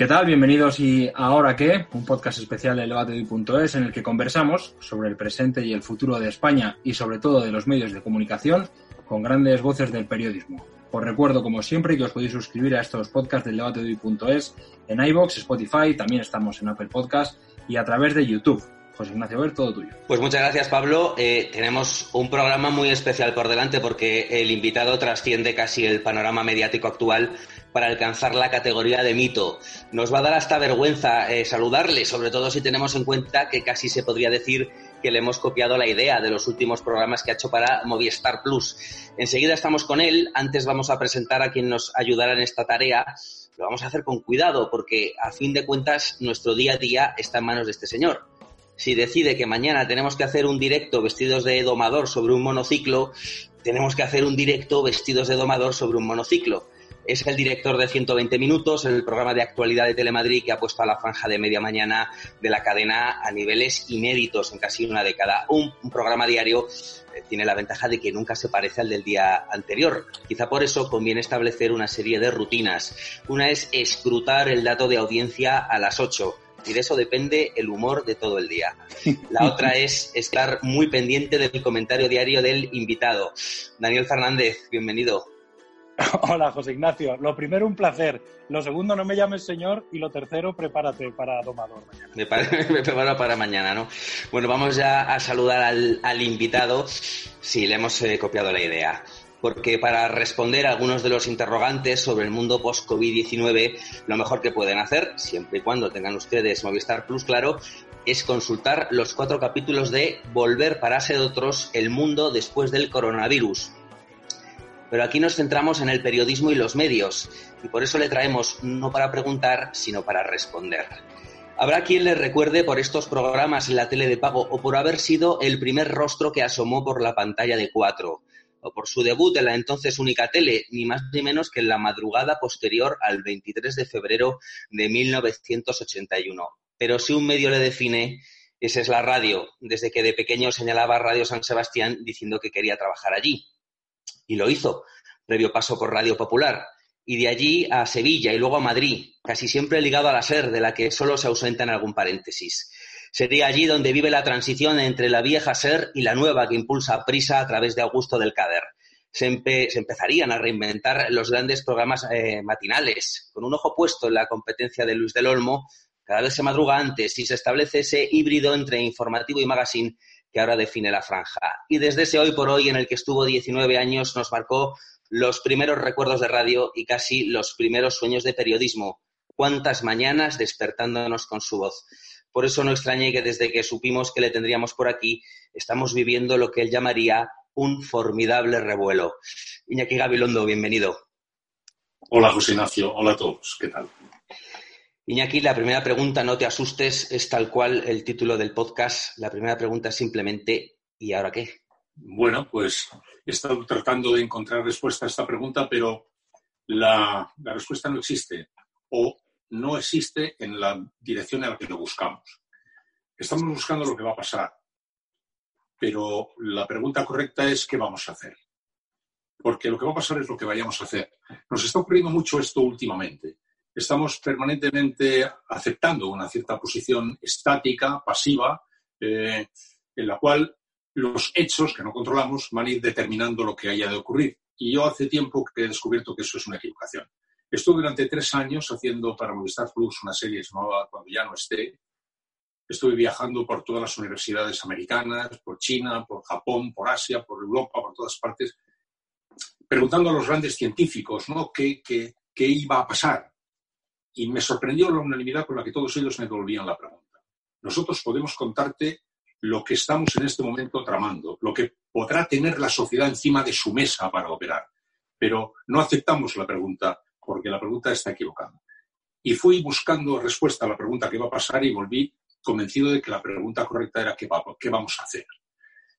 ¿Qué tal? Bienvenidos y Ahora qué, un podcast especial de Debate.es en el que conversamos sobre el presente y el futuro de España y sobre todo de los medios de comunicación con grandes voces del periodismo. Os recuerdo, como siempre, que os podéis suscribir a estos podcasts del Debate.es en iBox, Spotify, también estamos en Apple Podcast y a través de YouTube. José Ignacio, ver, todo tuyo. Pues muchas gracias, Pablo. Eh, tenemos un programa muy especial por delante porque el invitado trasciende casi el panorama mediático actual para alcanzar la categoría de mito. Nos va a dar hasta vergüenza eh, saludarle, sobre todo si tenemos en cuenta que casi se podría decir que le hemos copiado la idea de los últimos programas que ha hecho para Movistar Plus. Enseguida estamos con él, antes vamos a presentar a quien nos ayudará en esta tarea. Lo vamos a hacer con cuidado porque a fin de cuentas nuestro día a día está en manos de este señor. Si decide que mañana tenemos que hacer un directo vestidos de domador sobre un monociclo, tenemos que hacer un directo vestidos de domador sobre un monociclo es el director de 120 Minutos, el programa de actualidad de Telemadrid que ha puesto a la franja de media mañana de la cadena a niveles inéditos en casi una década. Un, programa diario eh, tiene la ventaja de que nunca se parece al del día anterior. Quizá por eso conviene establecer una serie de rutinas. Una es escrutar el dato de audiencia a las 8 y de eso depende el humor de todo el día. La otra es estar muy pendiente del comentario diario del invitado. Daniel Fernández, bienvenido. Hola, José Ignacio. Lo primero, un placer. Lo segundo, no me llames señor. Y lo tercero, prepárate para domador mañana. Me, preparo para mañana, ¿no? Bueno, vamos ya a saludar al, invitado. Sí, le hemos eh, copiado la idea. Porque para responder a algunos de los interrogantes sobre el mundo post-COVID-19, lo mejor que pueden hacer, siempre y cuando tengan ustedes Movistar Plus, claro, es consultar los cuatro capítulos de Volver para ser otros, el mundo después del coronavirus pero aquí nos centramos en el periodismo y los medios, y por eso le traemos no para preguntar, sino para responder. Habrá quien le recuerde por estos programas en la tele de pago o por haber sido el primer rostro que asomó por la pantalla de cuatro, o por su debut en la entonces única tele, ni más ni menos que en la madrugada posterior al 23 de febrero de 1981. Pero si un medio le define, esa es la radio, desde que de pequeño señalaba Radio San Sebastián diciendo que quería trabajar allí y lo hizo, previo paso por Radio Popular, y de allí a Sevilla y luego a Madrid, casi siempre ligado a la SER, de la que solo se ausenta en algún paréntesis. Sería allí donde vive la transición entre la vieja SER y la nueva que impulsa Prisa a través de Augusto del Cader. Se, empezarían a reinventar los grandes programas eh, matinales, con un ojo puesto en la competencia de Luis del Olmo. Cada vez se madruga antes y se establece ese híbrido entre informativo y magazine que ahora define la franja. Y desde ese hoy por hoy en el que estuvo 19 años nos marcó los primeros recuerdos de radio y casi los primeros sueños de periodismo. Cuántas mañanas despertándonos con su voz. Por eso no extrañé que desde que supimos que le tendríamos por aquí, estamos viviendo lo que él llamaría un formidable revuelo. Iñaki Gabilondo, bienvenido. Hola, José Ignacio. Hola a todos. ¿Qué tal? Iñaki, la primera pregunta, no te asustes, es tal cual el título del podcast. La primera pregunta es simplemente, ¿y ahora qué? Bueno, pues he estado tratando de encontrar respuesta a esta pregunta, pero la, respuesta no existe o no existe en la dirección en la que lo buscamos. Estamos buscando lo que va a pasar, pero la pregunta correcta es ¿qué vamos a hacer? Porque lo que va a pasar es lo que vayamos a hacer. Nos está ocurriendo mucho esto últimamente estamos permanentemente aceptando una cierta posición estática, pasiva, eh, en la cual los hechos que no controlamos van a ir determinando lo que haya de ocurrir. Y yo hace tiempo que he descubierto que eso es una equivocación. Estuve durante tres años haciendo para Movistar Plus una serie nueva cuando ya no esté. Estuve viajando por todas las universidades americanas, por China, por Japón, por Asia, por Europa, por todas partes, preguntando a los grandes científicos ¿no? qué, qué, qué iba a pasar y me sorprendió la unanimidad con la que todos ellos me devolvían la pregunta. Nosotros podemos contarte lo que estamos en este momento tramando, lo que podrá tener la sociedad encima de su mesa para operar, pero no aceptamos la pregunta porque la pregunta está equivocada. Y fui buscando respuesta a la pregunta que va a pasar y volví convencido de que la pregunta correcta era qué, qué vamos a hacer.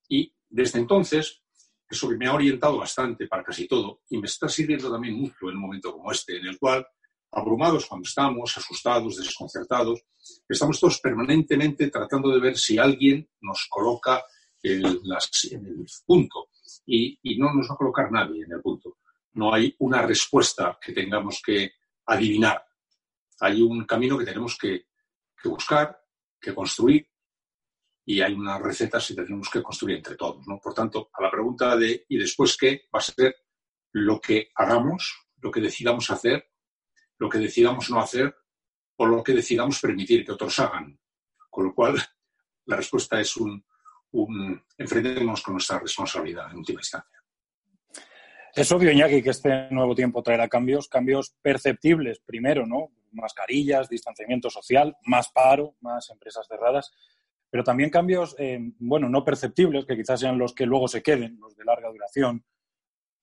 Y desde entonces, eso me ha orientado bastante para casi todo y me está sirviendo también mucho en un momento como este, en el cual abrumados cuando estamos, asustados, desconcertados. Estamos todos permanentemente tratando de ver si alguien nos coloca el, en el punto y, no nos va a colocar nadie en el punto. No hay una respuesta que tengamos que adivinar. Hay un camino que tenemos que, buscar, que construir y hay una receta que tenemos que construir entre todos. ¿no? Por tanto, a la pregunta de ¿y después qué? va a ser lo que hagamos, lo que decidamos hacer lo que decidamos no hacer o lo que decidamos permitir que otros hagan. Con lo cual, la respuesta es un, un enfrentemos con nuestra responsabilidad en última instancia. Es obvio, Iñaki, que este nuevo tiempo traerá cambios, cambios perceptibles, primero, ¿no? Mascarillas, distanciamiento social, más paro, más empresas cerradas, pero también cambios, eh, bueno, no perceptibles, que quizás sean los que luego se queden, los de larga duración,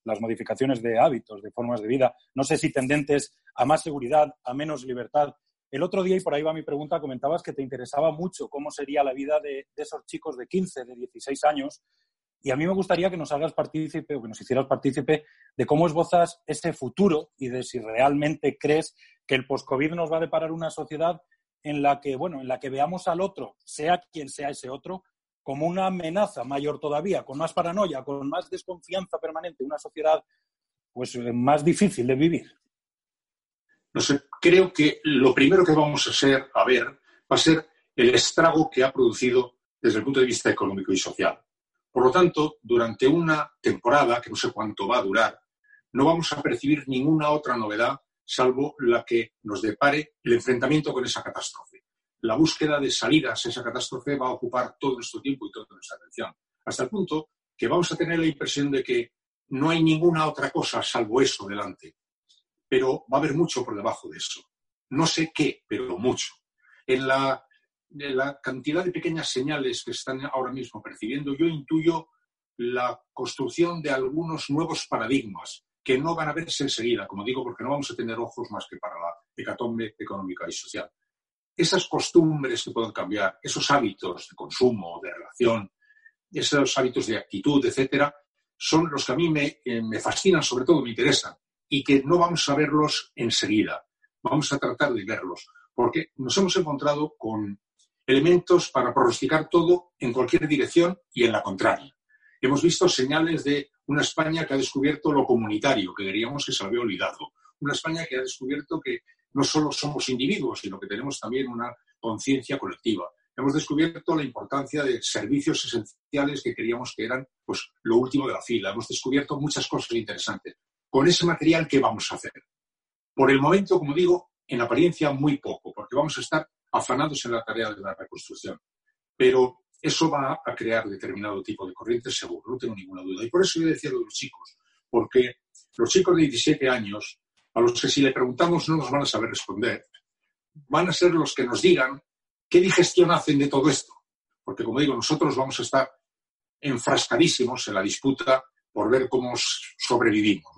las modificaciones de hábitos, de formas de vida, no sé si tendentes a más seguridad, a menos libertad. El otro día, y por ahí va mi pregunta, comentabas que te interesaba mucho cómo sería la vida de, esos chicos de 15, de 16 años, y a mí me gustaría que nos hagas partícipe o que nos hicieras partícipe de cómo esbozas ese futuro y de si realmente crees que el post-COVID nos va a deparar una sociedad en la que, bueno, en la que veamos al otro, sea quien sea ese otro, como una amenaza mayor todavía, con más paranoia, con más desconfianza permanente, una sociedad pues más difícil de vivir? No sé, creo que lo primero que vamos a hacer, a ver, va a ser el estrago que ha producido desde el punto de vista económico y social. Por lo tanto, durante una temporada, que no sé cuánto va a durar, no vamos a percibir ninguna otra novedad salvo la que nos depare el enfrentamiento con esa catástrofe la búsqueda de salidas a esa catástrofe va a ocupar todo nuestro tiempo y toda nuestra atención, hasta el punto que vamos a tener la impresión de que no hay ninguna otra cosa salvo eso delante. Pero va a haber mucho por debajo de eso. No sé qué, pero mucho. En la, cantidad de pequeñas señales que están ahora mismo percibiendo, yo intuyo la construcción de algunos nuevos paradigmas que no van a verse enseguida, como digo, porque no vamos a tener ojos más que para la hecatombe económica y social esas costumbres que pueden cambiar, esos hábitos de consumo, de relación, esos hábitos de actitud, etcétera, son los que a mí me, eh, me, fascinan, sobre todo me interesan, y que no vamos a verlos enseguida. Vamos a tratar de verlos, porque nos hemos encontrado con elementos para pronosticar todo en cualquier dirección y en la contraria. Hemos visto señales de una España que ha descubierto lo comunitario, que diríamos que se había olvidado. Una España que ha descubierto que no solo somos individuos, sino que tenemos también una conciencia colectiva. Hemos descubierto la importancia de servicios esenciales que creíamos que eran pues, lo último de la fila. Hemos descubierto muchas cosas interesantes. Con ese material, ¿qué vamos a hacer? Por el momento, como digo, en apariencia muy poco, porque vamos a estar afanados en la tarea de la reconstrucción. Pero eso va a crear determinado tipo de corrientes, seguro, no tengo ninguna duda. Y por eso yo decía lo de los chicos, porque los chicos de 17 años a los que si le preguntamos no nos van a saber responder, van a ser los que nos digan qué digestión hacen de todo esto. Porque, como digo, nosotros vamos a estar enfrascadísimos en la disputa por ver cómo sobrevivimos.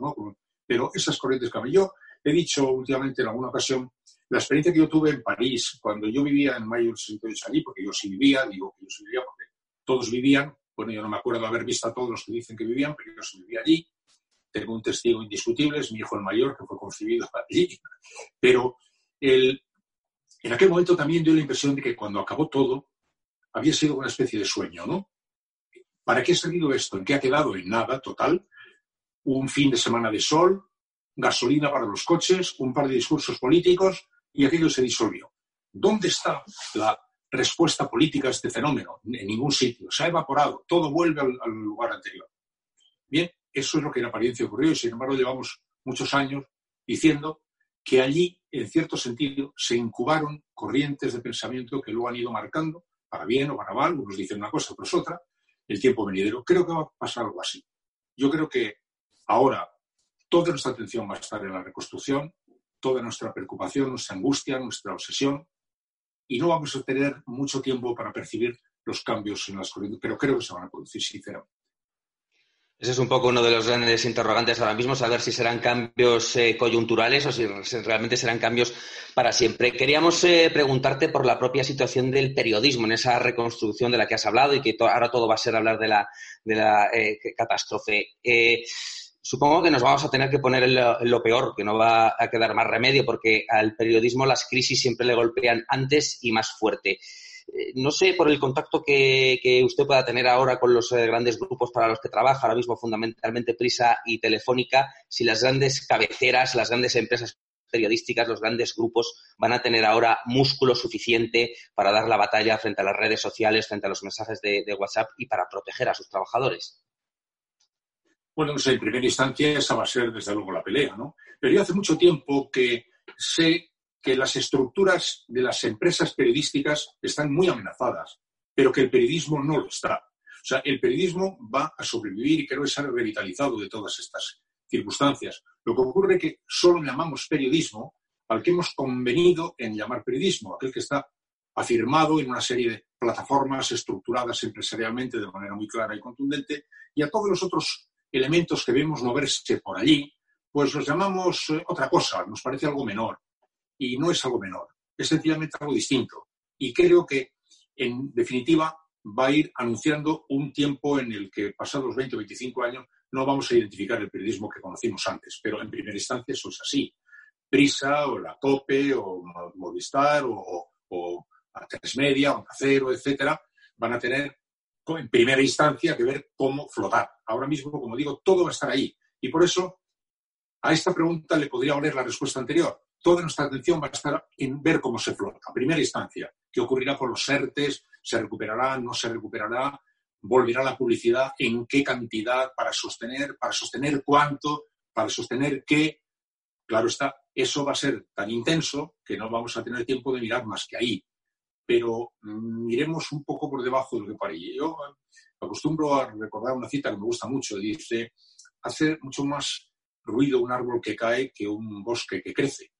Pero esas corrientes que yo he dicho últimamente en alguna ocasión, la experiencia que yo tuve en París, cuando yo vivía en mayo del 68 allí, porque yo sí vivía, digo que yo sí vivía porque todos vivían, bueno, yo no me acuerdo haber visto a todos los que dicen que vivían, pero yo sí vivía allí, tengo un testigo indiscutible, es mi hijo el mayor, que fue concebido allí. Pero el, en aquel momento también dio la impresión de que cuando acabó todo, había sido una especie de sueño, ¿no? ¿Para qué ha servido esto? ¿En qué ha quedado? En nada, total. Un fin de semana de sol, gasolina para los coches, un par de discursos políticos y aquello se disolvió. ¿Dónde está la respuesta política a este fenómeno? En ningún sitio. Se ha evaporado. Todo vuelve al, al lugar anterior. Bien, eso es lo que en apariencia ocurrió y sin embargo llevamos muchos años diciendo que allí, en cierto sentido, se incubaron corrientes de pensamiento que luego han ido marcando, para bien o para mal, unos dicen una cosa, otros otra, el tiempo venidero. Creo que va a pasar algo así. Yo creo que ahora toda nuestra atención va a estar en la reconstrucción, toda nuestra preocupación, nuestra angustia, nuestra obsesión, y no vamos a tener mucho tiempo para percibir los cambios en las corrientes, pero creo que se van a producir, sinceramente. Ese es un poco uno de los grandes interrogantes ahora mismo, saber si serán cambios eh, coyunturales o si realmente serán cambios para siempre. Queríamos eh, preguntarte por la propia situación del periodismo en esa reconstrucción de la que has hablado y que ahora todo va a ser hablar de la, de la eh, catástrofe. supongo que nos vamos a tener que poner en lo, peor, que no va a quedar más remedio, porque al periodismo las crisis siempre le golpean antes y más fuerte. Eh, no sé, por el contacto que, usted pueda tener ahora con los eh, grandes grupos para los que trabaja, ahora mismo fundamentalmente Prisa y Telefónica, si las grandes cabeceras, las grandes empresas periodísticas, los grandes grupos van a tener ahora músculo suficiente para dar la batalla frente a las redes sociales, frente a los mensajes de, WhatsApp y para proteger a sus trabajadores. Bueno, pues en primera instancia esa va a ser desde luego la pelea, ¿no? Pero yo hace mucho tiempo que sé que las estructuras de las empresas periodísticas están muy amenazadas, pero que el periodismo no lo está. O sea, el periodismo va a sobrevivir y creo que ser revitalizado de todas estas circunstancias. Lo que ocurre es que solo llamamos periodismo al que hemos convenido en llamar periodismo, aquel que está afirmado en una serie de plataformas estructuradas empresarialmente de manera muy clara y contundente, y a todos los otros elementos que vemos moverse por allí, pues los llamamos eh, otra cosa, nos parece algo menor y no es algo menor, es sencillamente algo distinto. Y creo que, en definitiva, va a ir anunciando un tiempo en el que, pasados 20 o 25 años, no vamos a identificar el periodismo que conocimos antes, pero en primera instancia eso es así. Prisa, o la COPE, o Movistar, o, o, A3 Media, o Cero, etcétera, van a tener en primera instancia que ver cómo flotar. Ahora mismo, como digo, todo va a estar ahí. Y por eso, a esta pregunta le podría valer la respuesta anterior toda nuestra atención va a estar en ver cómo se flota. A primera instancia, qué ocurrirá con los ERTES, se recuperará, no se recuperará, volverá la publicidad, en qué cantidad, para sostener, para sostener cuánto, para sostener qué. Claro está, eso va a ser tan intenso que no vamos a tener tiempo de mirar más que ahí. Pero mm, miremos un poco por debajo de lo que ahí. Yo acostumbro a recordar una cita que me gusta mucho. Dice, hace mucho más ruido un árbol que cae que un bosque que crece.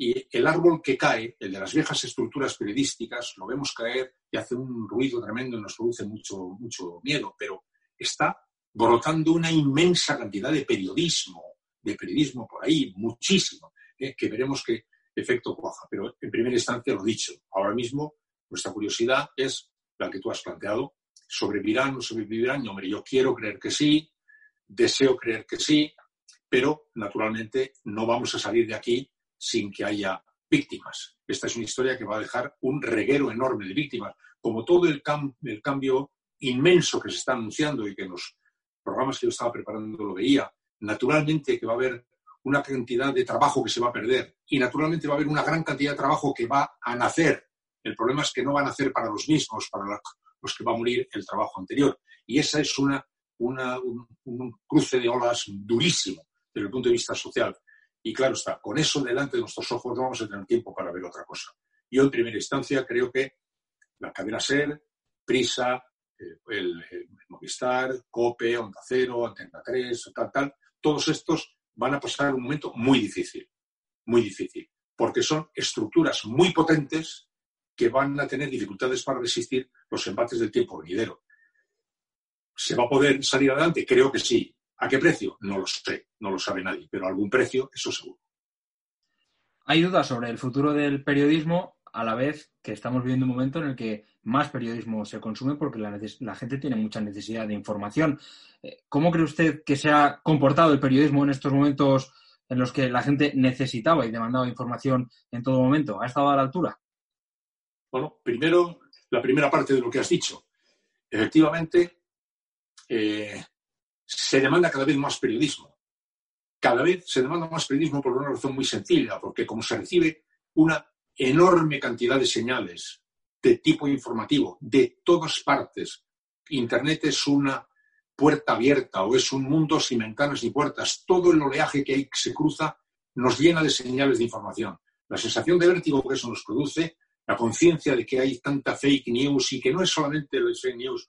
Y el árbol que cae, el de las viejas estructuras periodísticas, lo vemos caer y hace un ruido tremendo y nos produce mucho, mucho miedo, pero está brotando una inmensa cantidad de periodismo, de periodismo por ahí, muchísimo, ¿eh? que veremos qué efecto cuaja. Pero en primera instancia lo dicho, ahora mismo nuestra curiosidad es la que tú has planteado, ¿sobrevivirán o no sobrevivirán? Hombre, yo quiero creer que sí, deseo creer que sí, pero naturalmente no vamos a salir de aquí sin que haya víctimas. Esta es una historia que va a dejar un reguero enorme de víctimas, como todo el, cambio inmenso que se está anunciando y que en los programas que yo estaba preparando lo veía. Naturalmente que va a haber una cantidad de trabajo que se va a perder y naturalmente va a haber una gran cantidad de trabajo que va a nacer. El problema es que no va a nacer para los mismos, para los que va a morir el trabajo anterior. Y esa es una, un cruce de olas durísimo desde el punto de vista social. Y claro está, con eso delante de nuestros ojos no vamos a tener tiempo para ver otra cosa. Yo en primera instancia creo que la cadena SER, Prisa, eh, el, Movistar, COPE, Onda Cero, Antena 3, tal, tal, todos estos van a pasar un momento muy difícil, muy difícil, porque son estructuras muy potentes que van a tener dificultades para resistir los embates del tiempo venidero. ¿Se va a poder salir adelante? Creo que sí. ¿A qué precio? No lo sé, no lo sabe nadie, pero algún precio, eso seguro. Hay dudas sobre el futuro del periodismo a la vez que estamos viviendo un momento en el que más periodismo se consume porque la, gente tiene mucha necesidad de información. Eh, ¿Cómo cree usted que se ha comportado el periodismo en estos momentos en los que la gente necesitaba y demandaba información en todo momento? ¿Ha estado a la altura? Bueno, primero, la primera parte de lo que has dicho. Efectivamente, eh, se demanda cada vez más periodismo. Cada vez se demanda más periodismo por una razón muy sencilla, porque como se recibe una enorme cantidad de señales de tipo informativo de todas partes, Internet es una puerta abierta o es un mundo sin ventanas ni puertas. Todo el oleaje que, que se cruza nos llena de señales de información. La sensación de vértigo que eso nos produce, la conciencia de que hay tanta fake news y que no es solamente el fake news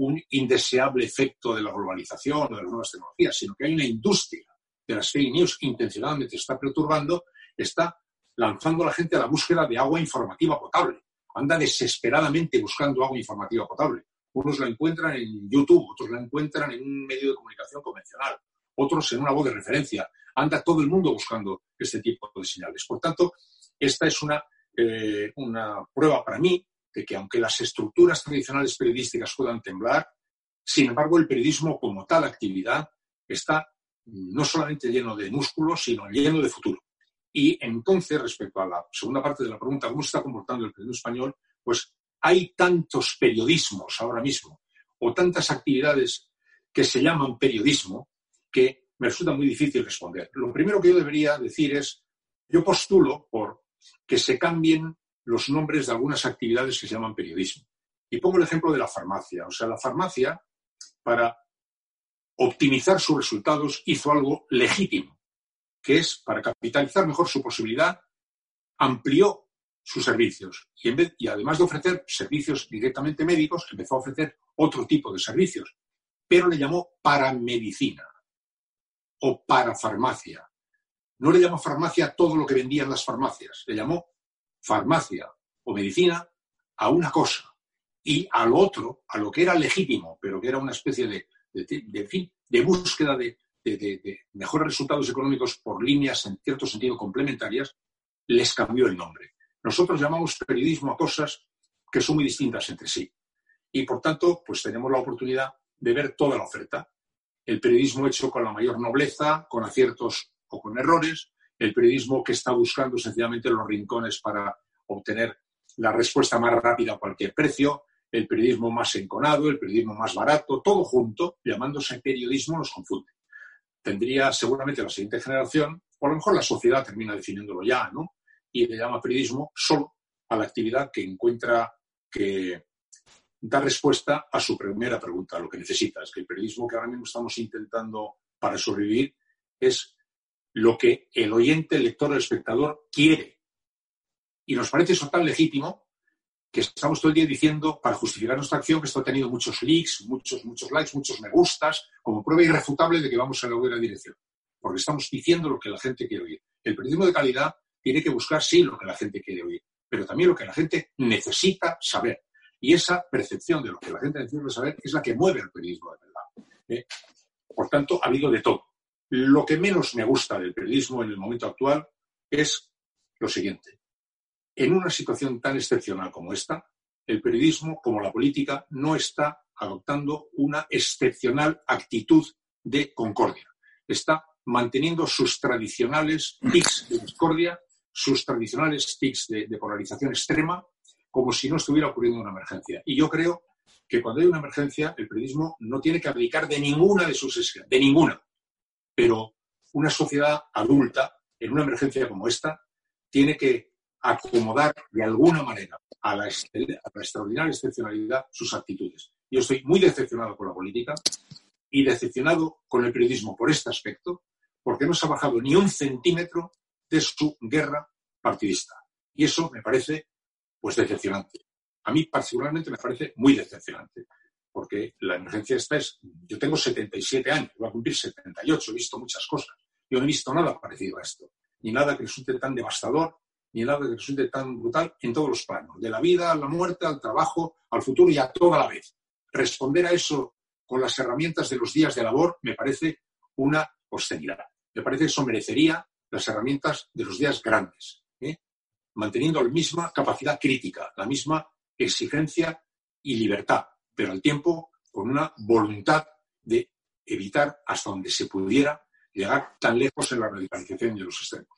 un indeseable efecto de la globalización o de las nuevas tecnologías, sino que hay una industria de las fake news que intencionadamente está perturbando, está lanzando a la gente a la búsqueda de agua informativa potable. Anda desesperadamente buscando agua informativa potable. Unos la encuentran en YouTube, otros la encuentran en un medio de comunicación convencional, otros en una voz de referencia. Anda todo el mundo buscando este tipo de señales. Por tanto, esta es una, eh, una prueba para mí de que aunque las estructuras tradicionales periodísticas puedan temblar, sin embargo el periodismo como tal actividad está no solamente lleno de músculos, sino lleno de futuro. Y entonces, respecto a la segunda parte de la pregunta, ¿cómo está comportando el periodismo español? Pues hay tantos periodismos ahora mismo o tantas actividades que se llaman periodismo que me resulta muy difícil responder. Lo primero que yo debería decir es, yo postulo por que se cambien los nombres de algunas actividades que se llaman periodismo. Y pongo el ejemplo de la farmacia. O sea, la farmacia, para optimizar sus resultados, hizo algo legítimo, que es, para capitalizar mejor su posibilidad, amplió sus servicios. Y, en vez, además de ofrecer servicios directamente médicos, empezó a ofrecer otro tipo de servicios, pero le llamó paramedicina o parafarmacia. No le llamó farmacia todo lo que vendían las farmacias, le llamó farmacia o medicina a una cosa y al otro, a lo que era legítimo, pero que era una especie de, de, búsqueda de, de, mejores resultados económicos por líneas en cierto sentido complementarias, les cambió el nombre. Nosotros llamamos periodismo a cosas que son muy distintas entre sí. Y por tanto, pues tenemos la oportunidad de ver toda la oferta. El periodismo hecho con la mayor nobleza, con aciertos o con errores, el periodismo que está buscando sencillamente los rincones para obtener la respuesta más rápida a cualquier precio, el periodismo más enconado, el periodismo más barato, todo junto, llamándose periodismo, nos confunde. Tendría seguramente la siguiente generación, o a lo mejor la sociedad termina definiéndolo ya, ¿no? Y le llama periodismo solo a la actividad que encuentra que da respuesta a su primera pregunta, lo que necesita. Es que el periodismo que ahora mismo estamos intentando para sobrevivir es lo que el oyente, el lector, el espectador quiere. Y nos parece eso tan legítimo que estamos todo el día diciendo, para justificar nuestra acción, que esto ha tenido muchos leaks, muchos, muchos likes, muchos me gustas, como prueba irrefutable de que vamos en la buena dirección. Porque estamos diciendo lo que la gente quiere oír. El periodismo de calidad tiene que buscar, sí, lo que la gente quiere oír, pero también lo que la gente necesita saber. Y esa percepción de lo que la gente necesita saber es la que mueve el periodismo de verdad. ¿eh? Por tanto, ha habido de todo. Lo que menos me gusta del periodismo en el momento actual es lo siguiente. En una situación tan excepcional como esta, el periodismo, como la política, no está adoptando una excepcional actitud de concordia. Está manteniendo sus tradicionales tics de discordia, sus tradicionales tics de, polarización extrema, como si no estuviera ocurriendo una emergencia. Y yo creo que cuando hay una emergencia, el periodismo no tiene que abdicar de ninguna de sus esencias, de ninguna. Pero una sociedad adulta, en una emergencia como esta, tiene que acomodar de alguna manera a la, extraordinaria excepcionalidad sus actitudes. Yo estoy muy decepcionado con la política y decepcionado con el periodismo por este aspecto, porque no se ha bajado ni un centímetro de su guerra partidista. Y eso me parece, pues, decepcionante. A mí particularmente me parece muy decepcionante porque la emergencia esta es, yo tengo 77 años, voy a cumplir 78, he visto muchas cosas. Yo no he visto nada parecido a esto, ni nada que resulte tan devastador, ni nada que resulte tan brutal en todos los planos, de la vida a la muerte, al trabajo, al futuro y a toda la vez. Responder a eso con las herramientas de los días de labor me parece una obscenidad. Me parece que eso merecería las herramientas de los días grandes, ¿eh? manteniendo la misma capacidad crítica, la misma exigencia y libertad, pero al tiempo con una voluntad de evitar hasta donde se pudiera llegar tan lejos en la radicalización de los extremos.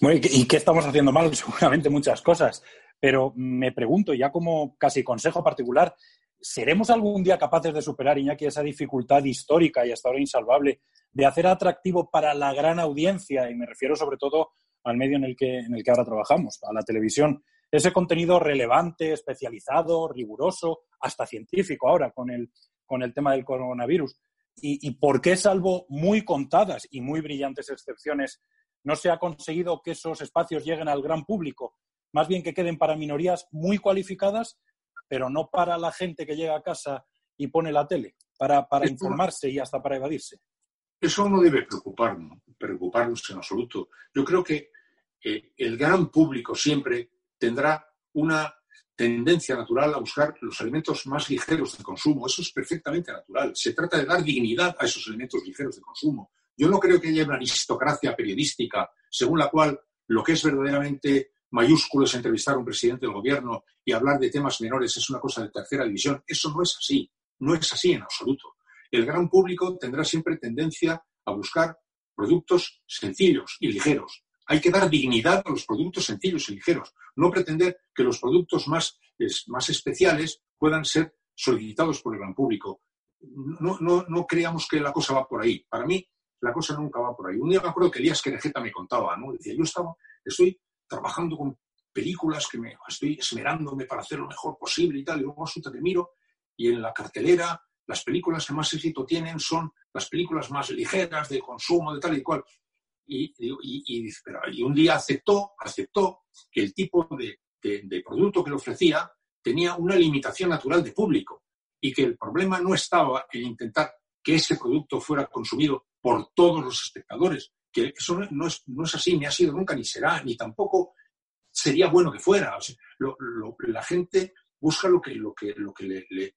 Bueno, ¿y qué estamos haciendo mal? Seguramente muchas cosas, pero me pregunto, ya como casi consejo particular, ¿seremos algún día capaces de superar, Iñaki, esa dificultad histórica y hasta ahora insalvable de hacer atractivo para la gran audiencia, y me refiero sobre todo al medio en el que, en el que ahora trabajamos, a la televisión, ese contenido relevante, especializado, riguroso, hasta científico ahora con el, con el tema del coronavirus. Y, por qué, salvo muy contadas y muy brillantes excepciones, no se ha conseguido que esos espacios lleguen al gran público? Más bien que queden para minorías muy cualificadas, pero no para la gente que llega a casa y pone la tele, para, para informarse y hasta para evadirse. eso no debe preocuparnos, preocuparnos en absoluto. Yo creo que eh, el gran público siempre tendrá una tendencia natural a buscar los alimentos más ligeros de consumo. Eso es perfectamente natural. Se trata de dar dignidad a esos alimentos ligeros de consumo. Yo no creo que haya una aristocracia periodística según la cual lo que es verdaderamente mayúsculo es entrevistar a un presidente del gobierno y hablar de temas menores es una cosa de tercera división. Eso no es así. No es así en absoluto. El gran público tendrá siempre tendencia a buscar productos sencillos y ligeros. Hay que dar dignidad a los productos sencillos y ligeros, no pretender que los productos más, más especiales puedan ser solicitados por el gran público. No, no, no creamos que la cosa va por ahí. Para mí, la cosa nunca va por ahí. Un día me acuerdo que Elías Querejeta me contaba, ¿no? Decía, yo estaba, estoy trabajando con películas que me estoy esmerándome para hacer lo mejor posible y tal, y luego resulta que miro y en la cartelera las películas que más éxito tienen son las películas más ligeras, de consumo, de tal y cual. Y, un día aceptó, aceptó que el tipo de, producto que le ofrecía tenía una limitación natural de público y que el problema no estaba en intentar que ese producto fuera consumido por todos los espectadores, que eso no es, no es así, ni ha sido nunca, ni será, ni tampoco sería bueno que fuera. la gente busca lo que, lo que, lo que le,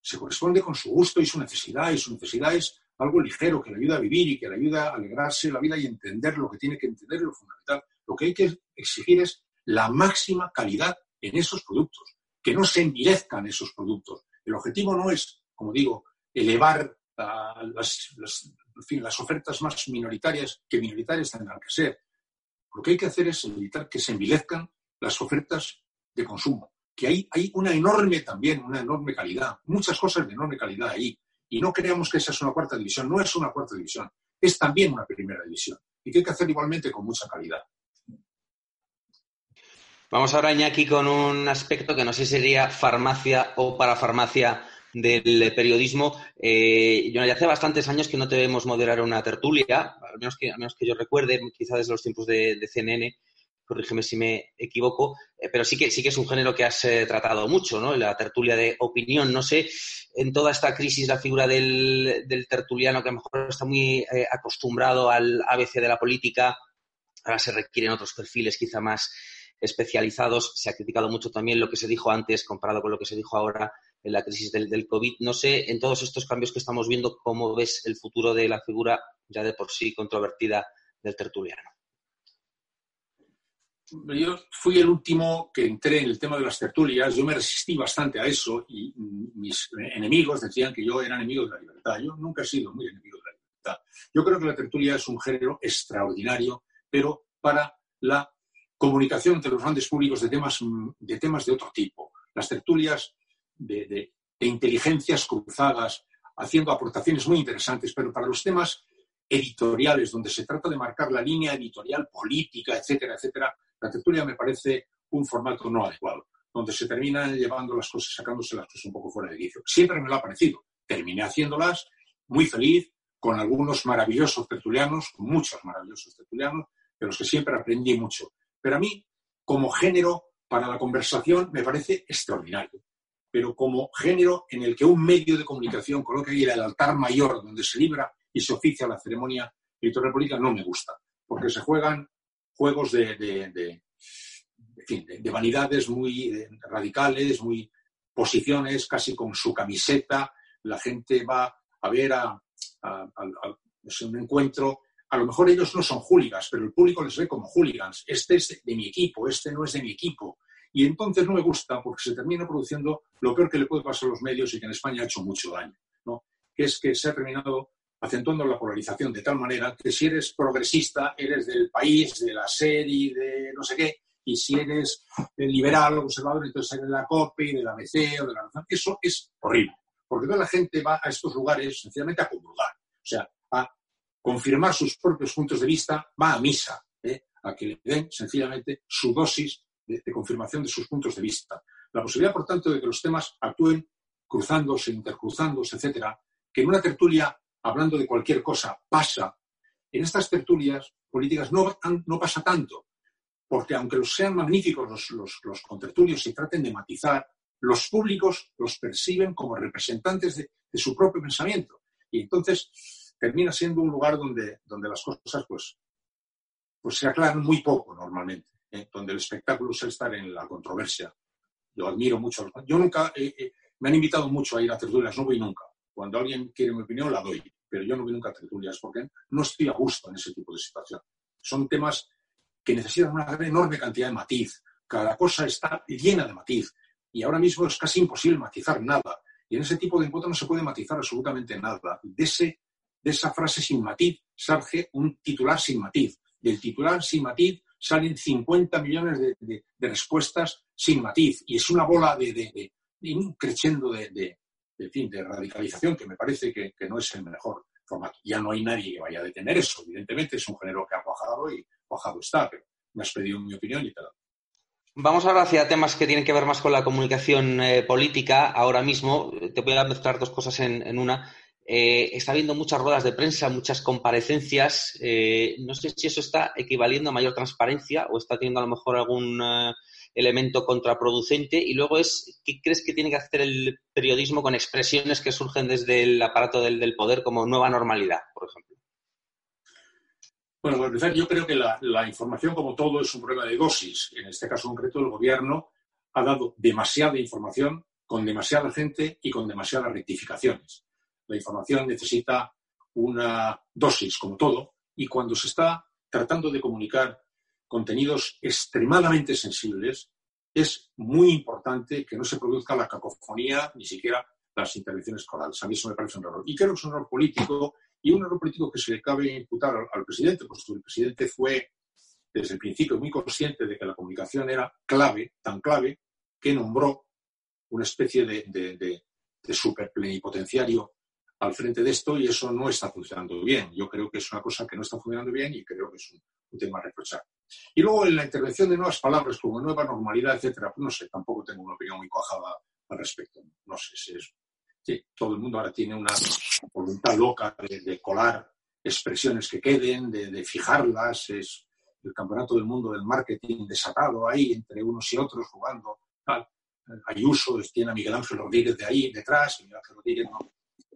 se corresponde con su gusto y su necesidad, y su necesidad es algo ligero que le ayuda a vivir y que le ayuda a alegrarse la vida y entender lo que tiene que entender, lo fundamental. Lo que hay que exigir es la máxima calidad en esos productos, que no se envilezcan esos productos. El objetivo no es, como digo, elevar las, ofertas más minoritarias, que minoritarias tendrán que ser. Lo que hay que hacer es evitar que se envilezcan las ofertas de consumo que hay, hay una enorme también, una enorme calidad, muchas cosas de enorme calidad ahí. Y no creamos que esa es una cuarta división, no es una cuarta división, es también una primera división. Y que hay que hacer igualmente con mucha calidad. Vamos ahora, Iñaki, con un aspecto que no sé si sería farmacia o parafarmacia del periodismo. Eh, yo hace bastantes años que no te vemos moderar una tertulia, al menos que, al menos que yo recuerde, quizá desde los tiempos de, de CNN, corrígeme si me equivoco, eh, pero sí que, sí que es un género que has eh, tratado mucho, ¿no? La tertulia de opinión. No sé, en toda esta crisis, la figura del, tertuliano, que a lo mejor está muy eh, acostumbrado al ABC de la política, ahora se requieren otros perfiles quizá más especializados. Se ha criticado mucho también lo que se dijo antes comparado con lo que se dijo ahora en la crisis del, del COVID. No sé, en todos estos cambios que estamos viendo, ¿cómo ves el futuro de la figura ya de por sí controvertida del tertuliano? Yo fui el último que entré en el tema de las tertulias, yo me resistí bastante a eso y mis enemigos decían que yo era enemigo de la libertad. Yo nunca he sido muy enemigo de la libertad. Yo creo que la tertulia es un género extraordinario, pero para la comunicación entre los grandes públicos de temas de, temas de otro tipo. Las tertulias de, de inteligencias cruzadas, haciendo aportaciones muy interesantes, pero para los temas editoriales, donde se trata de marcar la línea editorial política, etcétera, etcétera, la tertulia me parece un formato no adecuado, donde se terminan llevando las cosas, sacándose las cosas un poco fuera de quicio. Siempre me lo ha parecido. Terminé haciéndolas muy feliz, con algunos maravillosos tertulianos, con muchos maravillosos tertulianos, de los que siempre aprendí mucho. Pero a mí, como género para la conversación, me parece extraordinario. Pero como género en el que un medio de comunicación coloque ahí el altar mayor donde se libra y se oficia la ceremonia editorial política, no me gusta. Porque se juegan juegos de, de, vanidades muy eh, radicales, muy posiciones, casi con su camiseta. La gente va a ver a, un encuentro. A lo mejor ellos no son hooligans, pero el público les ve como hooligans. Este es de mi equipo, este no es de mi equipo. Y entonces no me gusta porque se termina produciendo lo peor que le puede pasar a los medios y que en España ha hecho mucho daño, ¿no? que es que se ha terminado acentuando la polarización de tal manera que si eres progresista, eres del país, de la serie, de no sé qué, y si eres liberal o conservador, entonces eres de la COPE, de la BC o de la Nación. Eso es horrible, porque toda la gente va a estos lugares sencillamente a comulgar, o sea, a confirmar sus propios puntos de vista, va a misa, ¿eh? a que le den sencillamente su dosis de, de confirmación de sus puntos de vista. La posibilidad, por tanto, de que los temas actúen cruzándose, intercruzándose, etcétera, que en una tertulia hablando de cualquier cosa, pasa. En estas tertulias políticas no, no pasa tanto, porque aunque sean magníficos los, los, los contertulios y traten de matizar, los públicos los perciben como representantes de, su propio pensamiento. Y entonces termina siendo un lugar donde, donde las cosas pues, pues se aclaran muy poco normalmente, ¿eh? donde el espectáculo es estar en la controversia. Yo admiro mucho. Yo nunca, me han invitado mucho a ir a tertulias, no voy nunca. Cuando alguien quiere mi opinión, la doy, pero yo no voy nunca a tertulias porque no estoy a gusto en ese tipo de situación. Son temas que necesitan una enorme cantidad de matiz. Cada cosa está llena de matiz y ahora mismo es casi imposible matizar nada. Y en ese tipo de encuentro no se puede matizar absolutamente nada. De, ese, de esa frase sin matiz surge un titular sin matiz. Del titular sin matiz salen 50 millones de, respuestas sin matiz. Y es una bola de, de, de un crescendo de, fin, de radicalización que me parece que, no es el mejor formato. Ya no hay nadie que vaya a detener eso. Evidentemente es un género que ha cuajado y cuajado está, pero me has pedido mi opinión y te Vamos ahora hacia temas que tienen que ver más con la comunicación eh, política. Ahora mismo te voy a mezclar dos cosas en, una. Eh, está habiendo muchas ruedas de prensa, muchas comparecencias. Eh, no sé si eso está equivaliendo a mayor transparencia o está teniendo a lo mejor algún elemento contraproducente. Y luego es, ¿qué crees que tiene que hacer el periodismo con expresiones que surgen desde el aparato del poder como nueva normalidad, por ejemplo? Bueno, para empezar, yo creo que la, información, como todo, es un problema de dosis. En este caso concreto, el gobierno ha dado demasiada información con demasiada gente y con demasiadas rectificaciones. La información necesita una dosis, como todo, y cuando se está tratando de comunicar contenidos extremadamente sensibles, es muy importante que no se produzca la cacofonía, ni siquiera las intervenciones corales. A mí eso me parece un error. Y creo que es un error político y un error político que se le cabe imputar al, presidente, puesto el presidente fue desde el principio muy consciente de que la comunicación era clave, tan clave, que nombró una especie de, de, de superplenipotenciario al frente de esto y eso no está funcionando bien. Yo creo que es una cosa que no está funcionando bien y creo que es un, tema a reprochar. Y luego en la intervención de nuevas palabras como nueva normalidad, etcétera, pues no sé, tampoco tengo una opinión muy cuajada al respecto. No sé si es Sí, todo el mundo ahora tiene una voluntad loca de, colar expresiones que queden, de, fijarlas. Es el campeonato del mundo del marketing desatado ahí entre unos y otros jugando. Ayuso tiene a Miguel Ángel Rodríguez de ahí detrás. Miguel Ángel Rodríguez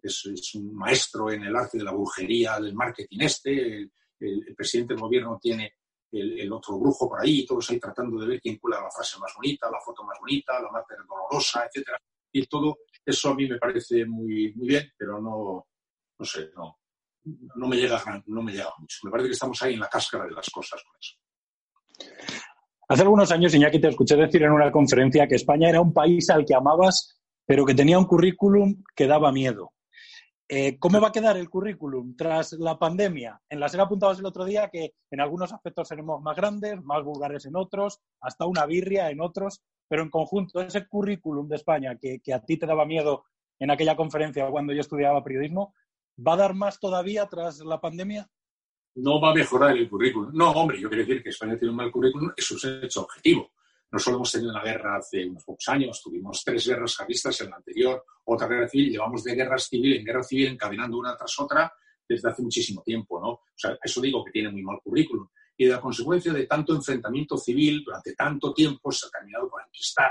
es, un maestro en el arte de la brujería del marketing este. El, presidente del gobierno tiene el, otro brujo por ahí, todos ahí tratando de ver quién cula la frase más bonita, la foto más bonita, la más dolorosa, etcétera. Y todo eso a mí me parece muy, muy bien, pero no, no sé, no, no, me llega, no me llega mucho. Me parece que estamos ahí en la cáscara de las cosas con eso. Hace algunos años, Iñaki, te escuché decir en una conferencia que España era un país al que amabas, pero que tenía un currículum que daba miedo. Eh, ¿Cómo va a quedar el currículum tras la pandemia? En la SER apuntabas el otro día que en algunos aspectos seremos más grandes, más vulgares en otros, hasta una birria en otros pero en conjunto, ese currículum de España que, a ti te daba miedo en aquella conferencia cuando yo estudiaba periodismo, ¿va a dar más todavía tras la pandemia? No va a mejorar el currículum. No, hombre, yo quiero decir que España tiene un mal currículum, eso es hecho objetivo. No solo hemos tenido una guerra hace unos pocos años, tuvimos tres guerras carlistas en la anterior, otra guerra civil, llevamos de guerra civil en guerra civil encadenando una tras otra desde hace muchísimo tiempo, ¿no? O sea, eso digo que tiene muy mal currículum y de la consecuencia de tanto enfrentamiento civil durante tanto tiempo se ha terminado por enquistar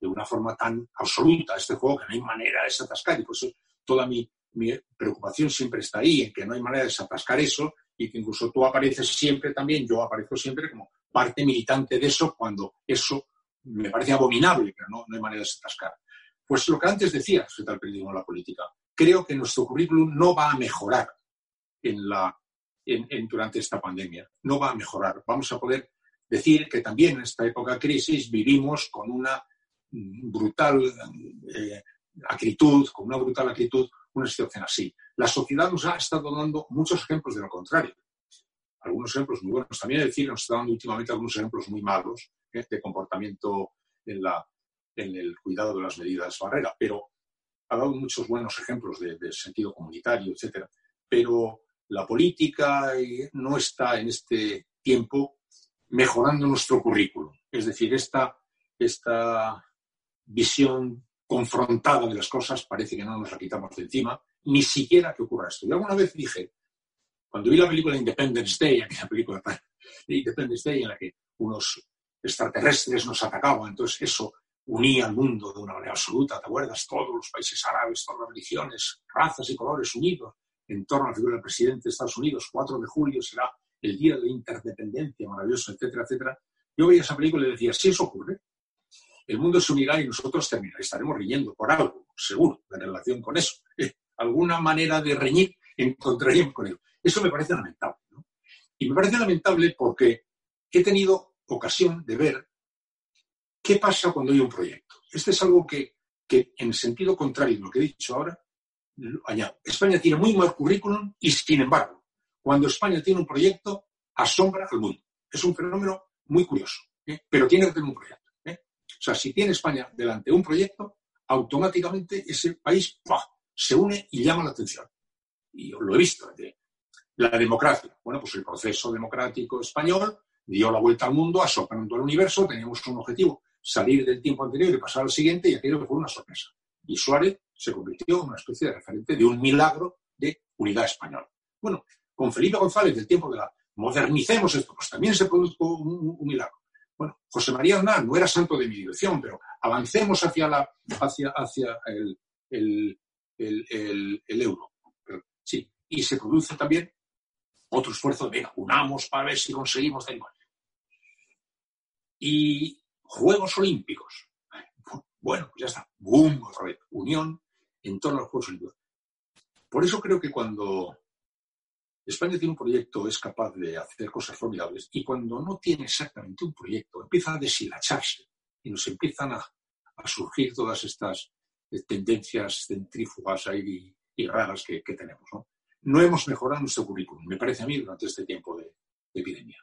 de una forma tan absoluta este juego que no hay manera de desatascar. Y por eso toda mi, mi preocupación siempre está ahí, en que no hay manera de desatascar eso y que incluso tú apareces siempre también, yo aparezco siempre como parte militante de eso cuando eso me parece abominable, pero no, no hay manera de desatascar. Pues lo que antes decía respecto al periodismo en la política, creo que nuestro currículum no va a mejorar en la durante esta pandemia. No va a mejorar. Vamos a poder decir que también en esta época de crisis vivimos con una brutal eh, acritud, con una brutal acritud, una situación así. La sociedad nos ha estado dando muchos ejemplos de lo contrario. Algunos ejemplos muy buenos. También decir, nos está dando últimamente algunos ejemplos muy malos eh, de comportamiento en, la, en el cuidado de las medidas barrera, pero ha dado muchos buenos ejemplos de, de sentido comunitario, etcétera. Pero la política no está en este tiempo mejorando nuestro currículum. Es decir, esta, esta visión confrontada de las cosas parece que no nos la quitamos de encima, ni siquiera que ocurra esto. Yo alguna vez dije, cuando vi la película Independence Day, aquella película de Independence Day en la que unos extraterrestres nos atacaban, entonces eso unía al mundo de una manera absoluta, ¿te acuerdas? Todos los países árabes, todas las religiones, razas y colores unidos en torno a la figura del presidente de Estados Unidos, 4 de julio será el día de la interdependencia, maravilloso, etcétera, etcétera. Yo veía esa película y decía, si eso ocurre, el mundo se unirá y nosotros terminaremos, estaremos riñendo por algo, seguro, en relación con eso. Eh, alguna manera de reñir encontraríamos con ello. Eso me parece lamentable. Y me parece lamentable porque he tenido ocasión de ver qué pasa cuando hay un proyecto. Este es algo que, que en sentido contrario a lo que he dicho ahora, añado. España tiene muy mal currículum y, sin embargo, cuando España tiene un proyecto, asombra al mundo. Es un fenómeno muy curioso, ¿eh? pero tiene que tener un proyecto. ¿eh? O sea, si tiene España delante un proyecto, automáticamente ese país se une y llama la atención. Y lo he visto. La democracia. Bueno, pues el proceso democrático español dio la vuelta al mundo, asoprando al universo. Teníamos un objetivo, salir del tiempo anterior y pasar al siguiente, y aquello fue una sorpresa. Y Suárez se convirtió en una especie de referente de un milagro de unidad española. Bueno, con Felipe González del tiempo de la modernicemos esto, pues también se produjo un, milagro. Bueno, José María Aznar no era santo de mi dirección, pero avancemos hacia, la, hacia, hacia el, euro. sí, y se produce también otro esfuerzo de, venga, unamos para ver si conseguimos tal y Juegos Olímpicos. Bueno, pues ya está. ¡Bum! Otra vez. Unión en torno a los Juegos Olímpicos. Por eso creo que cuando España tiene un proyecto, es capaz de hacer cosas formidables. Y cuando no tiene exactamente un proyecto, empieza a deshilacharse y nos empiezan a, surgir todas estas tendencias centrífugas ahí y, raras que, tenemos. ¿no? hemos mejorado nuestro currículum, me parece a mí, durante este tiempo de, epidemia.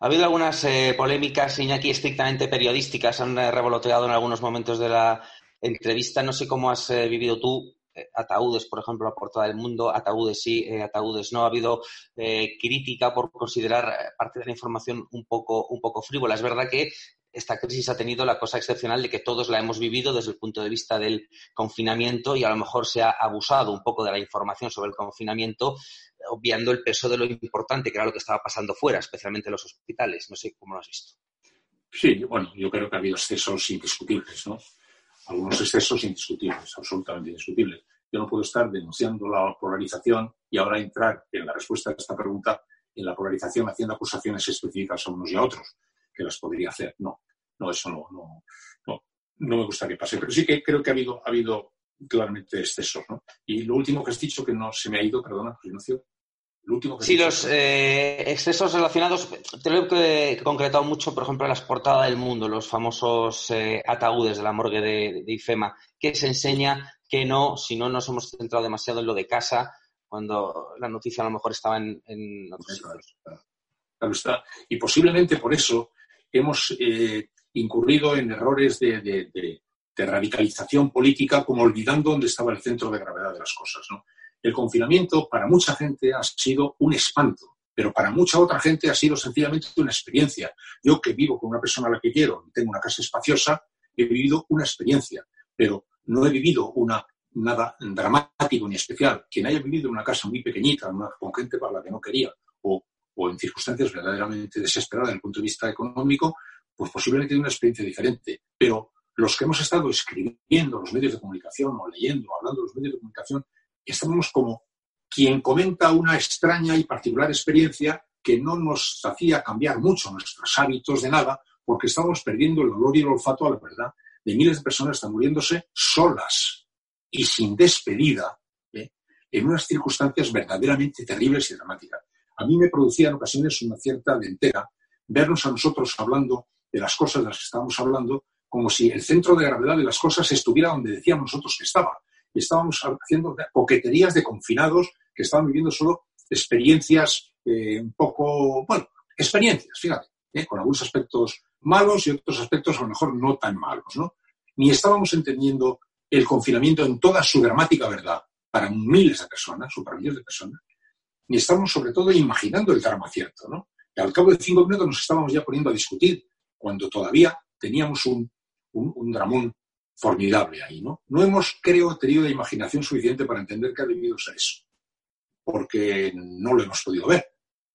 Ha habido algunas eh, polémicas, Iñaki, estrictamente periodísticas, han eh, revoloteado en algunos momentos de la entrevista. No sé cómo has vivido tú eh, ataúdes, por ejemplo, la portada del mundo, ataúdes sí, eh, ataúdes no. Ha habido eh, crítica por considerar parte de la información un poco, un poco frívola. Es verdad que esta crisis ha tenido la cosa excepcional de que todos la hemos vivido desde el punto de vista del confinamiento y a lo mejor se ha abusado un poco de la información sobre el confinamiento, obviando el peso de lo importante que era lo que estaba pasando fuera, especialmente en los hospitales. No sé cómo lo has visto. Sí, bueno, yo creo que ha habido excesos indiscutibles, ¿no? algunos excesos indiscutibles, absolutamente indiscutibles. Yo no puedo estar denunciando la polarización y ahora entrar en la respuesta a esta pregunta en la polarización haciendo acusaciones específicas a unos y a otros, que las podría hacer. No, no, eso no, no, no, no me gustaría que pase. Pero sí que creo que ha habido, ha habido claramente excesos. ¿no? Y lo último que has dicho, que no se me ha ido, perdona, Ignacio, sí, los eh, excesos relacionados, te lo he concretado mucho, por ejemplo, en las portadas del mundo, los famosos eh, ataúdes de la morgue de, IFEMA, que se enseña que no, si no nos hemos centrado demasiado en lo de casa, cuando la noticia a lo mejor estaba en, otros sitios. Claro está. Y posiblemente por eso hemos eh, incurrido en errores de, radicalización política, como olvidando dónde estaba el centro de gravedad de las cosas. ¿no? El confinamiento para mucha gente ha sido un espanto, pero para mucha otra gente ha sido sencillamente una experiencia. Yo que vivo con una persona a la que quiero y tengo una casa espaciosa, he vivido una experiencia, pero no he vivido una, nada dramático ni especial. Quien haya vivido en una casa muy pequeñita, con gente para la que no quería, o, o en circunstancias verdaderamente desesperadas desde el punto de vista económico, pues posiblemente tiene una experiencia diferente. Pero los que hemos estado escribiendo los medios de comunicación o leyendo, hablando de los medios de comunicación, estábamos como quien comenta una extraña y particular experiencia que no nos hacía cambiar mucho nuestros hábitos de nada, porque estábamos perdiendo el olor y el olfato a la verdad de miles de personas están muriéndose solas y sin despedida, ¿eh? en unas circunstancias verdaderamente terribles y dramáticas. A mí me producía en ocasiones una cierta lentera vernos a nosotros hablando de las cosas de las que estábamos hablando como si el centro de gravedad de las cosas estuviera donde decíamos nosotros que estaba, estábamos haciendo coqueterías de confinados que estaban viviendo solo experiencias eh, un poco, bueno, experiencias, fíjate, ¿eh? con algunos aspectos malos y otros aspectos a lo mejor no tan malos, ¿no? Ni estábamos entendiendo el confinamiento en toda su dramática verdad para miles de personas o para millones de personas, ni estábamos sobre todo imaginando el drama cierto, ¿no? Y al cabo de cinco minutos nos estábamos ya poniendo a discutir cuando todavía teníamos un, un, dramón formidable ahí, ¿no? No hemos, creo, tenido la imaginación suficiente para entender que ha debido ser eso, porque no lo hemos podido ver,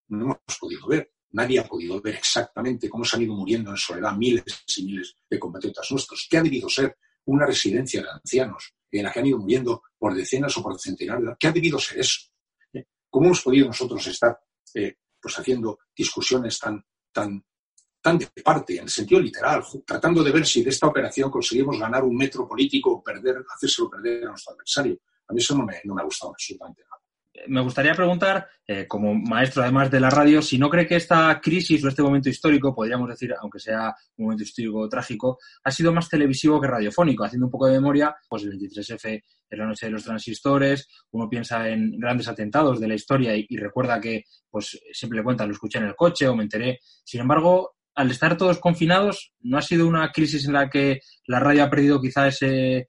no hemos podido ver. Nadie ha podido ver exactamente cómo se han ido muriendo en soledad miles y miles de compatriotas nuestros. ¿Qué ha debido ser una residencia de ancianos en la que han ido muriendo por decenas o por centenares? ¿Qué ha debido ser eso? ¿Cómo hemos podido nosotros estar eh, pues haciendo discusiones tan, tan, tan de parte, en el sentido literal, tratando de ver si de esta operación conseguimos ganar un metro político o perder, hacérselo perder a nuestro adversario? A mí eso no me, no me ha gustado absolutamente nada me gustaría preguntar, eh, como maestro además de la radio, si no cree que esta crisis o este momento histórico, podríamos decir, aunque sea un momento histórico trágico, ha sido más televisivo que radiofónico. Haciendo un poco de memoria, pues el 23F es la noche de los transistores, uno piensa en grandes atentados de la historia y, recuerda que pues siempre le cuentan, lo escuché en el coche o me enteré. Sin embargo, al estar todos confinados, ¿no ha sido una crisis en la que la radio ha perdido quizá ese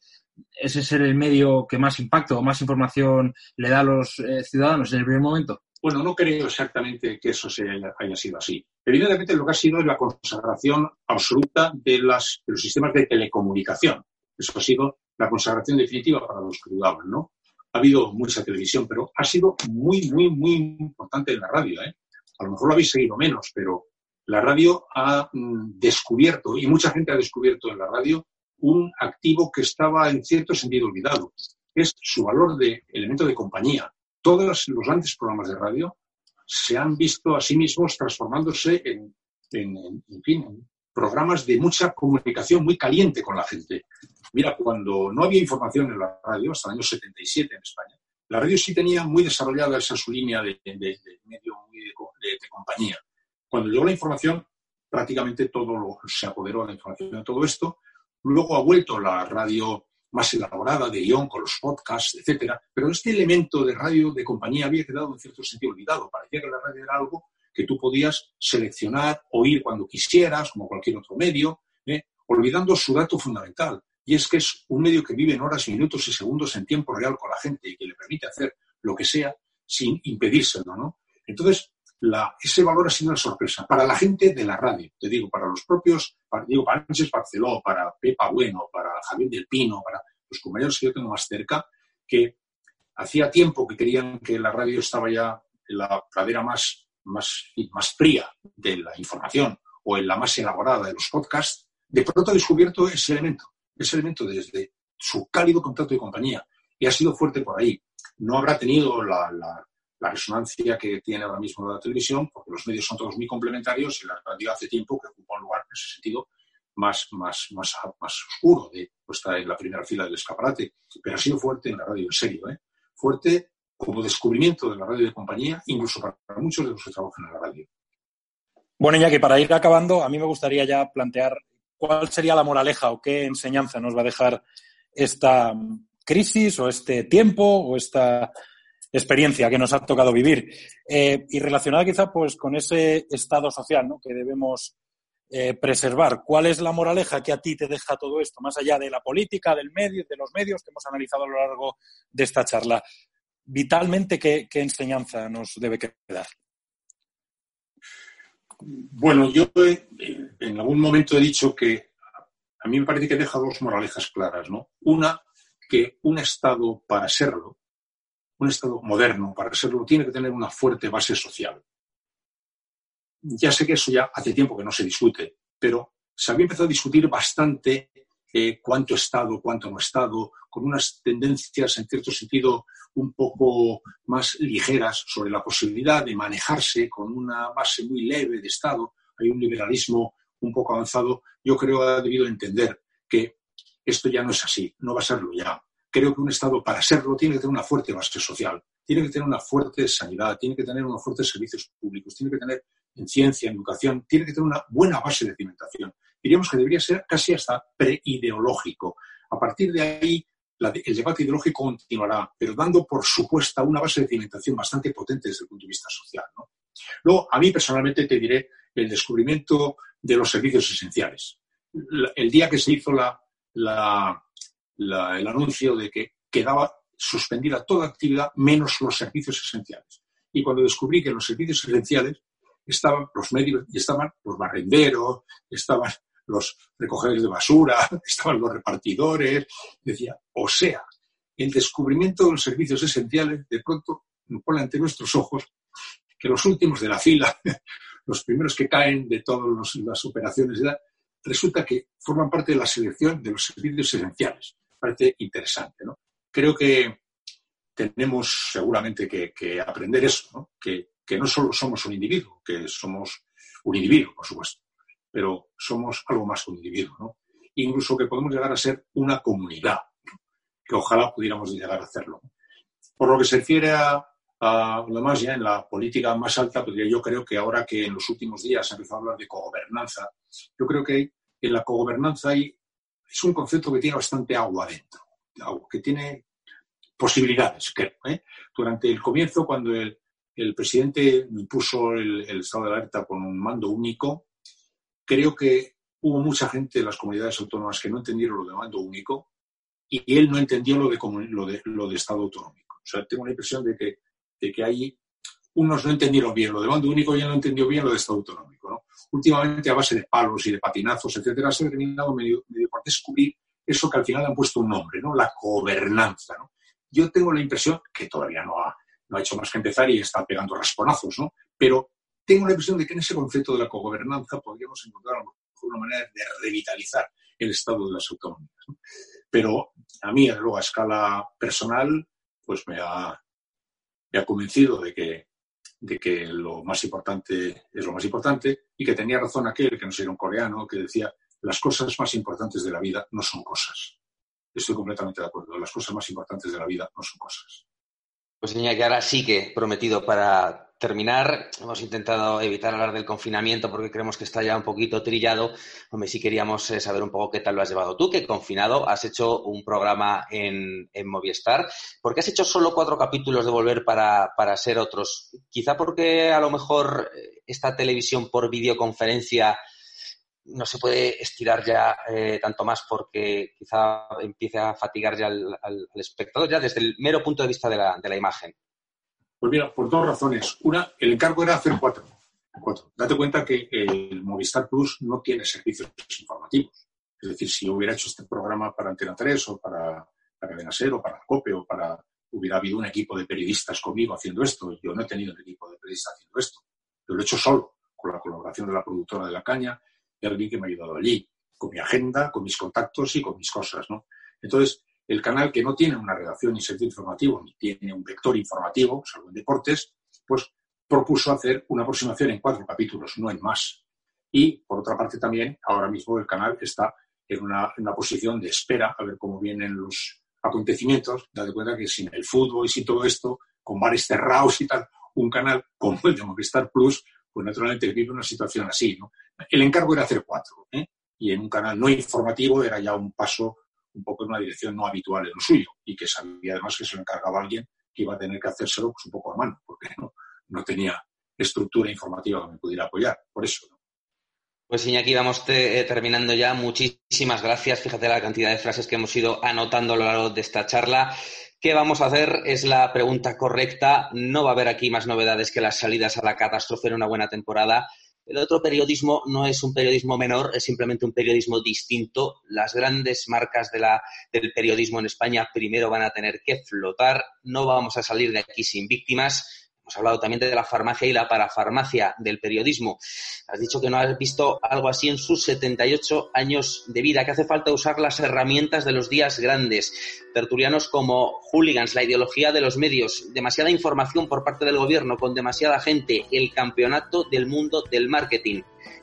ese ser el medio que más impacto o más información le da a los eh, ciudadanos en el primer momento? Bueno, no creo exactamente que eso haya, sido así. Evidentemente lo que ha sido es la consagración absoluta de, las, los sistemas de telecomunicación. Eso ha sido la consagración definitiva para los que dudaban, ¿no? Ha habido mucha televisión, pero ha sido muy, muy, muy importante en la radio, ¿eh? A lo mejor lo habéis seguido menos, pero la radio ha mm, descubierto, y mucha gente ha descubierto en la radio, un activo que estaba en cierto sentido olvidado, es su valor de elemento de compañía. Todos los grandes programas de radio se han visto a sí mismos transformándose en, en, fin, programas de mucha comunicación muy caliente con la gente. Mira, cuando no había información en la radio, hasta el año 77 en España, la radio sí tenía muy desarrollada esa su línea de, medio de, compañía. Cuando llegó la información, prácticamente todo lo, se apoderó de la información de todo esto Luego ha vuelto la radio más elaborada de guion con los podcasts, etcétera. Pero este elemento de radio de compañía había quedado en cierto sentido olvidado. Parecía que la radio era algo que tú podías seleccionar, oír cuando quisieras, como cualquier otro medio, ¿eh? olvidando su dato fundamental. Y es que es un medio que vive en horas, minutos y segundos en tiempo real con la gente y que le permite hacer lo que sea sin impedírselo, ¿no? Entonces, ese valor ha sido una sorpresa para la gente de la radio, te digo, para los propios, para, digo, para Ángeles Barceló, para Pepa Bueno, para Javier del Pino, para los compañeros que yo tengo más cerca, que hacía tiempo que querían que la radio estaba ya en la pradera más, más, más fría de la información o en la más elaborada de los podcasts, de pronto ha descubierto ese elemento, ese elemento desde su cálido contacto de compañía y ha sido fuerte por ahí. No habrá tenido la la resonancia que tiene ahora mismo la televisión, porque los medios son todos muy complementarios y la radio hace tiempo que ocupa un lugar en ese sentido más, más, más, más oscuro, de pues, estar en la primera fila del escaparate, pero ha sido fuerte en la radio, en serio, ¿eh? fuerte como descubrimiento de la radio de compañía, incluso para muchos de los que trabajan en la radio. Bueno, ya que para ir acabando, a mí me gustaría ya plantear cuál sería la moraleja o qué enseñanza nos va a dejar esta crisis o este tiempo o esta experiencia que nos ha tocado vivir. Eh, y relacionada quizá pues con ese estado social ¿no? que debemos eh, preservar. ¿Cuál es la moraleja que a ti te deja todo esto, más allá de la política, del medio, de los medios que hemos analizado a lo largo de esta charla? Vitalmente, ¿qué, enseñanza nos debe quedar? Bueno, yo en algún momento he dicho que a mí me parece que deja dos moralejas claras, ¿no? Una, que un Estado, para serlo, un Estado moderno, para serlo, tiene que tener una fuerte base social. Ya sé que eso ya hace tiempo que no se discute, pero se había empezado a discutir bastante eh, cuánto Estado, cuánto no Estado, con unas tendencias en cierto sentido un poco más ligeras sobre la posibilidad de manejarse con una base muy leve de Estado. Hay un liberalismo un poco avanzado. Yo creo que ha debido entender que esto ya no es así, no va a serlo ya creo que un Estado, para serlo, tiene que tener una fuerte base social, tiene que tener una fuerte sanidad, tiene que tener unos fuertes servicios públicos, tiene que tener en ciencia, en educación, tiene que tener una buena base de cimentación. Diríamos que debería ser casi hasta preideológico. A partir de ahí, el debate ideológico continuará, pero dando por supuesta una base de cimentación bastante potente desde el punto de vista social. Luego, a mí personalmente te diré el descubrimiento de los servicios esenciales. El día que se hizo la el anuncio de que quedaba suspendida toda actividad menos los servicios esenciales. Y cuando descubrí que los servicios esenciales estaban los medios, y estaban los barrenderos, estaban los recogedores de basura, estaban los repartidores, decía, o sea, el descubrimiento de los servicios esenciales de pronto pone ante nuestros ojos que los últimos de la fila, los primeros que caen de todas las operaciones, resulta que forman parte de la selección de los servicios esenciales parece interesante. ¿no? Creo que tenemos seguramente que, aprender eso, Que, que no solo somos un individuo, que somos un individuo, por supuesto, pero somos algo más que un individuo, ¿no? Incluso que podemos llegar a ser una comunidad, que ojalá pudiéramos llegar a hacerlo. Por lo que se refiere a, lo demás, ya en la política más alta, pues yo creo que ahora que en los últimos días se ha empezado a hablar de cogobernanza, yo creo que en la cogobernanza hay, es un concepto que tiene bastante agua dentro, que tiene posibilidades, creo. ¿eh? Durante el comienzo, cuando el, el presidente impuso el, estado de alerta con un mando único, creo que hubo mucha gente de las comunidades autónomas que no entendieron lo de mando único y él no entendió lo de, lo de, lo de Estado autonómico. O sea, tengo la impresión de que, de que ahí unos no entendieron bien lo de mando único y él no entendió bien lo de Estado autonómico. ¿no? Últimamente, a base de palos y de patinazos, etcétera, se ha terminado medio, medio por descubrir eso que al final han puesto un nombre, ¿no? la gobernanza. ¿no? Yo tengo la impresión, que todavía no ha, no ha hecho más que empezar y está pegando rasponazos, ¿no? Pero tengo la impresión de que en ese concepto de la cogobernanza podríamos encontrar una manera de revitalizar el estado de las autonomías. Pero a mí, luego, a escala personal, pues me ha, me ha convencido de que, de que lo más importante es lo más importante y que tenía razón aquel, que no era un coreano, que decía, las cosas más importantes de la vida no son cosas. Estoy completamente de acuerdo. Las cosas más importantes de la vida no son cosas. Pues que ahora sí que prometido para terminar. Hemos intentado evitar hablar del confinamiento porque creemos que está ya un poquito trillado. Hombre, sí queríamos eh, saber un poco qué tal lo has llevado tú, que confinado has hecho un programa en, Movistar. ¿Por qué has hecho solo cuatro capítulos de Volver para, para ser otros? Quizá porque a lo mejor eh, esta televisión por videoconferencia no se puede estirar ya eh, tanto más porque quizá empiece a fatigar ya al, espectador, ya desde el mero punto de vista de la, de la, imagen? Pues mira, por dos razones. Una, el encargo era hacer cuatro. cuatro. Date cuenta que el Movistar Plus no tiene servicios informativos. Es decir, si yo hubiera hecho este programa para Antena 3 o para, para Benaser o para COPE o para... hubiera habido un equipo de periodistas conmigo haciendo esto. Yo no he tenido un equipo de periodistas haciendo esto. Yo lo he hecho solo, con la colaboración de la productora de La Caña y alguien que me ha ayudado allí, con mi agenda, con mis contactos y con mis cosas, ¿no? Entonces, el canal que no tiene una redacción ni sentido informativo, ni tiene un vector informativo, salvo en deportes, pues propuso hacer una aproximación en cuatro capítulos, no en más. Y, por otra parte, también, ahora mismo el canal está en una, posición de espera a ver cómo vienen los acontecimientos. Date cuenta que sin el fútbol y sin todo esto, con bares cerrados y tal, un canal como el de Movistar Plus, pues naturalmente vive una situación así. ¿no? El encargo era hacer cuatro, ¿eh? y en un canal no informativo era ya un paso un poco en una dirección no habitual en lo suyo, y que sabía además que se lo encargaba alguien que iba a tener que hacérselo pues, un poco a mano, porque no, no tenía estructura informativa que me pudiera apoyar, por eso. Pues Iñaki, vamos eh, terminando ya. Muchísimas gracias. Fíjate la cantidad de frases que hemos ido anotando a lo largo de esta charla. ¿Qué vamos a hacer? Es la pregunta correcta. No va a haber aquí más novedades que las salidas a la catástrofe en una buena temporada. El otro periodismo no es un periodismo menor, es simplemente un periodismo distinto. Las grandes marcas del periodismo en España primero van a tener que flotar. No vamos a salir de aquí sin víctimas Hemos hablado también de la farmacia y la parafarmacia del periodismo. Has dicho que no has visto algo así en sus 78 años de vida, que hace falta usar las herramientas de los días grandes. Tertulianos como hooligans, la ideología de los medios, demasiada información por parte del gobierno con demasiada gente, el campeonato del mundo del marketing.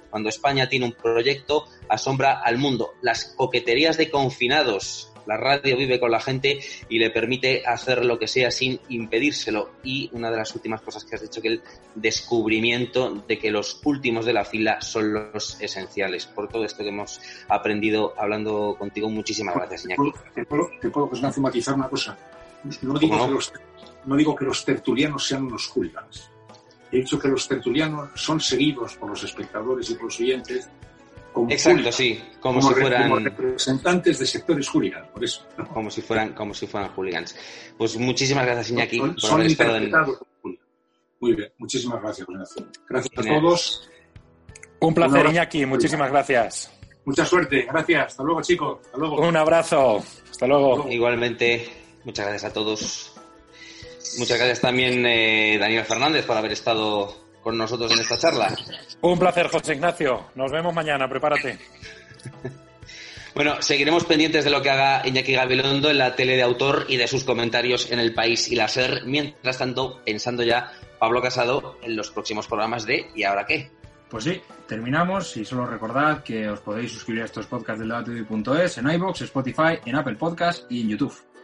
Cuando España tiene un proyecto, asombra al mundo. Las coqueterías de confinados, la radio vive con la gente y le permite hacer lo que sea sin impedírselo. Y una de las últimas cosas que has dicho, que el descubrimiento de que los últimos de la fila son los esenciales. Por todo esto que hemos aprendido hablando contigo, muchísimas gracias, Iñaki. Te puedo, te puedo matizar una cosa. No digo, Que los, no digo que los tertulianos sean los hooligans. He dicho que los tertulianos son seguidos por los espectadores y por los oyentes Exacto, sí, como, si fueran representantes de sectores hooligans, por eso. Como si fueran, como si fueran hooligans. Pues muchísimas gracias, Iñaki, por haber estado en. Muy bien, muchísimas gracias, Gracias a todos. Un placer, Iñaki, muchísimas gracias. Mucha suerte, gracias. Hasta luego, chicos. Hasta luego. Un abrazo. Hasta luego. Igualmente, muchas gracias a todos. Muchas gracias también, eh, Daniel Fernández, por haber estado con nosotros en esta charla. Un placer, José Ignacio. Nos vemos mañana, prepárate. Bueno, seguiremos pendientes de lo que haga Iñaki Gabilondo en la tele de autor y de sus comentarios en El País y la SER. Mientras tanto, pensando ya Pablo Casado en los próximos programas de ¿Y ahora qué? Pues sí, terminamos y solo recordad que os podéis suscribir a estos podcasts del debate.es en iBox, Spotify, en Apple Podcast y en YouTube.